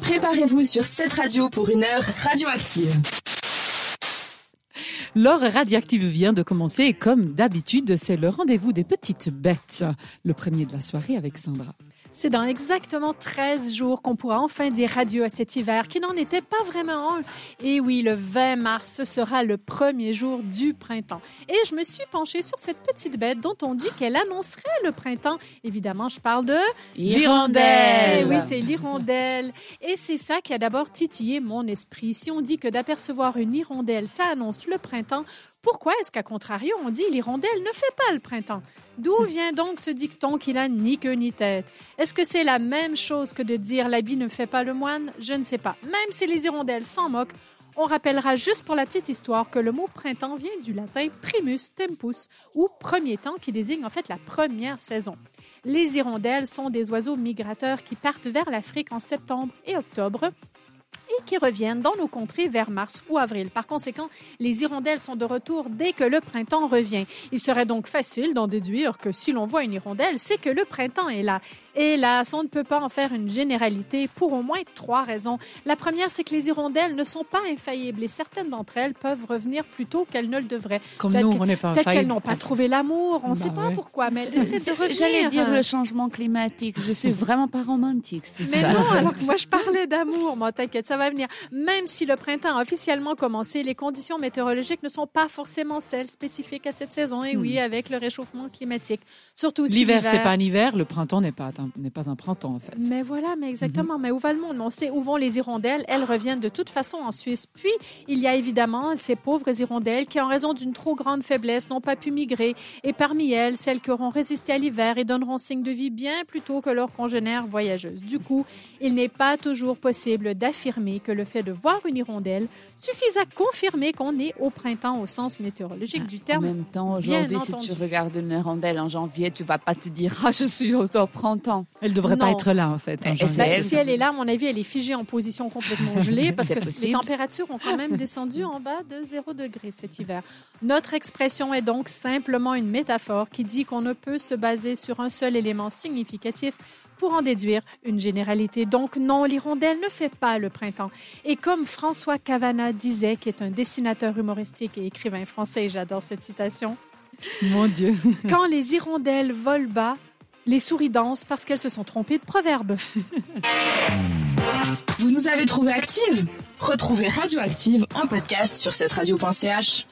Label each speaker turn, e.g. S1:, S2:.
S1: Préparez-vous sur cette radio pour une heure radioactive.
S2: L'heure radioactive vient de commencer et comme d'habitude, c'est le rendez-vous des petites bêtes. Le premier de la soirée avec Sandra.
S3: C'est dans exactement 13 jours qu'on pourra enfin dire adieu à cet hiver qui n'en était pas vraiment un. Et oui, le 20 mars, ce sera le premier jour du printemps. Et je me suis penchée sur cette petite bête dont on dit qu'elle annoncerait le printemps. Évidemment, je parle de
S2: L'hirondelle.
S3: Oui, c'est l'hirondelle. Et c'est ça qui a d'abord titillé mon esprit. Si on dit que d'apercevoir une hirondelle, ça annonce le printemps, pourquoi est-ce qu'à contrario, on dit l'hirondelle ne fait pas le printemps? D'où vient donc ce dicton qui n'a ni queue ni tête? Est-ce que c'est la même chose que de dire l'habit ne fait pas le moine? Je ne sais pas. Même si les hirondelles s'en moquent, on rappellera juste pour la petite histoire que le mot printemps vient du latin primus tempus, ou premier temps, qui désigne en fait la première saison. Les hirondelles sont des oiseaux migrateurs qui partent vers l'Afrique en septembre et octobre qui reviennent dans nos contrées vers mars ou avril. Par conséquent, les hirondelles sont de retour dès que le printemps revient. Il serait donc facile d'en déduire que si l'on voit une hirondelle, c'est que le printemps est là. Hélas, on ne peut pas en faire une généralité pour au moins trois raisons. La première, c'est que les hirondelles ne sont pas infaillibles et certaines d'entre elles peuvent revenir plus tôt qu'elles ne le devraient.
S2: Comme nous,
S3: que-
S2: on n'est pas
S3: Peut-être qu'elles n'ont pas trouvé l'amour, on ne
S2: Bah
S3: sait pas
S2: ouais.
S3: pourquoi, mais elles essaient de revenir.
S4: J'allais dire le changement climatique. Je suis vraiment pas romantique. c'est
S3: Mais
S4: ça.
S3: non, alors que moi je parlais d'amour, moi t'inquiète, ça va venir. Même si le printemps a officiellement commencé, les conditions météorologiques ne sont pas forcément celles spécifiques à cette saison. Et oui, avec le réchauffement climatique. Surtout si
S2: Hmm. L'hiver, c'est pas un hiver, le printemps n'est pas, un- n'est pas un printemps, en fait.
S3: Mais voilà, mais exactement. Mais où va le monde? On sait où vont les hirondelles. Elles reviennent de toute façon en Suisse. Puis, il y a évidemment ces pauvres hirondelles qui, en raison d'une trop grande faiblesse, n'ont pas pu migrer. Et parmi elles, celles qui auront résisté à l'hiver et donneront signe de vie bien plus tôt que leurs congénères voyageuses. Du coup, il n'est pas toujours possible d'affirmer que le fait de voir une hirondelle suffise à confirmer qu'on est au printemps au sens météorologique du
S4: En
S3: terme.
S4: même temps, aujourd'hui, si tu regardes une hirondelle en janvier, tu vas pas te dire ah je suis au au printemps.
S2: Elle devrait pas
S3: Non.
S2: être là, en fait. en
S4: elle.
S3: si elle est là, à mon avis, elle est figée en position complètement gelée parce que les températures ont quand même descendu en bas de 0 degré cet hiver. Notre expression est donc simplement une métaphore qui dit qu'on ne peut se baser sur un seul élément significatif pour en déduire une généralité. Donc non, l'hirondelle ne fait pas le printemps. Et comme François Cavana disait, qui est un dessinateur humoristique et écrivain français, j'adore cette citation,
S2: Mon Dieu.
S3: quand les hirondelles volent bas, les souris dansent parce qu'elles se sont trompées de proverbe.
S1: Vous nous avez trouvé active Retrouvez Radioactive en podcast sur cette radio.ch.